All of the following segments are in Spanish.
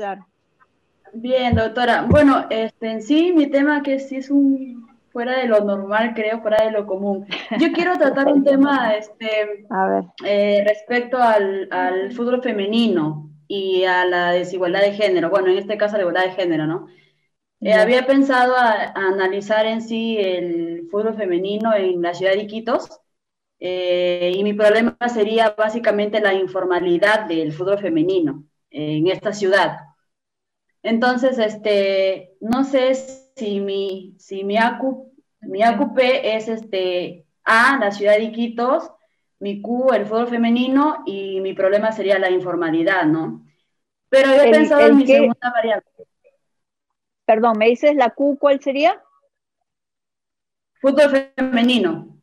ayudar? Bien, doctora. Bueno, este, en sí, mi tema que sí es un fuera de lo normal, creo, fuera de lo común. Yo quiero tratar un tema este, eh, respecto al, al, fútbol femenino y a la desigualdad de género. Bueno, en este caso, la igualdad de género, ¿no? Eh, había pensado a, analizar en sí el fútbol femenino en la ciudad de Iquitos. Eh, y mi problema sería básicamente la informalidad del fútbol femenino en esta ciudad. Entonces, este, no sé si mi, si mi, ACU, mi ACUP es este, A, la ciudad de Iquitos, mi Q, el fútbol femenino, y mi problema sería la informalidad, ¿no? Pero he pensado en mi segunda variable. Perdón, ¿me dices la Q cuál sería? Fútbol femenino.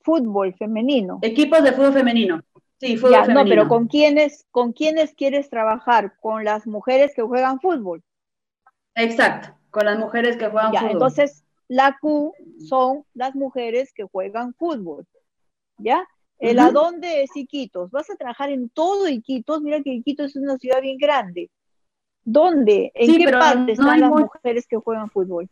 Fútbol femenino. Equipos de fútbol femenino. Sí, fútbol femenino. No, pero ¿con quiénes, ¿con quiénes quieres trabajar? ¿Con las mujeres que juegan fútbol? Exacto, con las mujeres que juegan fútbol. Entonces, la Q son las mujeres que juegan fútbol. ¿Ya? El a dónde es Iquitos. Vas a trabajar en todo Iquitos. Mira que Iquitos es una ciudad bien grande. ¿Dónde? ¿En qué parte están las mujeres que juegan fútbol?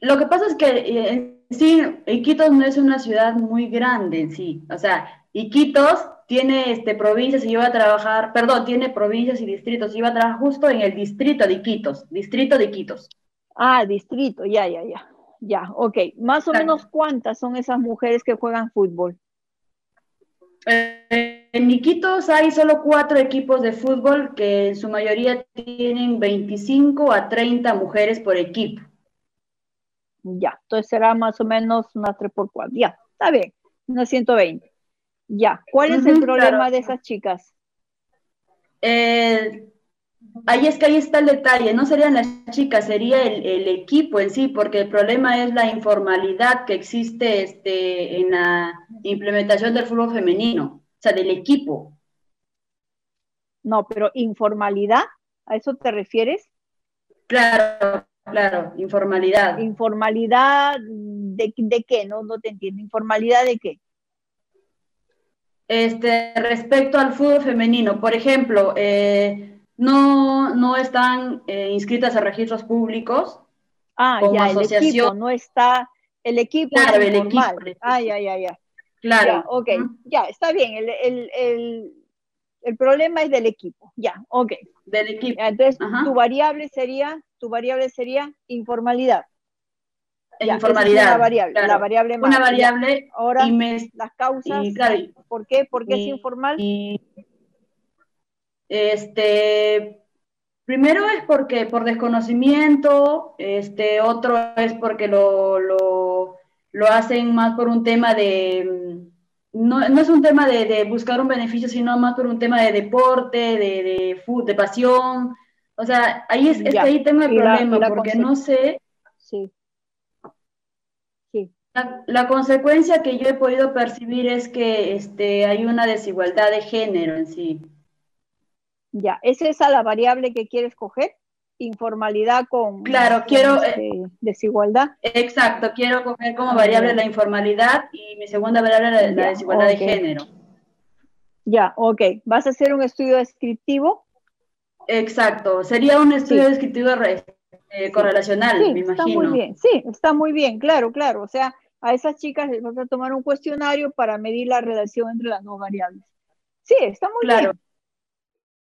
Lo que pasa es que eh, sí, Iquitos no es una ciudad muy grande en sí. O sea, Iquitos tiene este, provincias y iba a trabajar, perdón, tiene provincias y distritos. Iba a trabajar justo en el distrito de Iquitos, distrito de Iquitos. Ah, distrito, ya, ya, ya. Ya, ok. Más o menos cuántas son esas mujeres que juegan fútbol. Eh, en Iquitos hay solo cuatro equipos de fútbol que en su mayoría tienen 25 a 30 mujeres por equipo. Ya, entonces será más o menos una 3 por 4. Ya, está bien, unas 120. Ya, ¿cuál es el problema de esas chicas? Eh, ahí es que ahí está el detalle, no serían las chicas, sería el, equipo en sí, porque el problema es la informalidad que existe este, en la implementación del fútbol femenino, o sea, del equipo. No, pero informalidad, ¿a eso te refieres? Claro, claro, informalidad. Informalidad de, de qué, no, no te entiendo, informalidad de qué. Este, respecto al fútbol femenino, por ejemplo, eh, no, no están eh, inscritas a registros públicos. Ah, ya, el equipo no está, el equipo claro, el equipo. Ah, ya, ya, ya. Claro. Ya, ok, ya, está bien, el, el, el, el, problema es del equipo, ya, ok. Del equipo. Entonces, tu variable sería, tu variable sería informalidad. informalidad. una variable, la variable más. Una variable. Ahora, las causas, ¿por qué? ¿Por qué es informal? Este, primero es porque por desconocimiento, este, otro es porque lo, lo, lo hacen más por un tema de, no, no es un tema de, de, buscar un beneficio, sino más por un tema de deporte, de, de, de pasión. O sea, ahí es, ahí tengo el problema, porque no sé. Sí. Sí. La, la, consecuencia que yo he podido percibir es que este, hay una desigualdad de género en sí. Ya, ¿es esa la variable que quieres coger? Informalidad con, claro, quiero, este, desigualdad. Exacto, quiero coger como variable la informalidad y mi segunda variable la, la desigualdad de género. Ya, ok. ¿Vas a hacer un estudio descriptivo? Exacto, sería un estudio descriptivo eh, correlacional, me imagino. Está muy bien, sí, está muy bien, claro, claro. O sea, a esas chicas les vas a tomar un cuestionario para medir la relación entre las dos variables. Sí, está muy claro. bien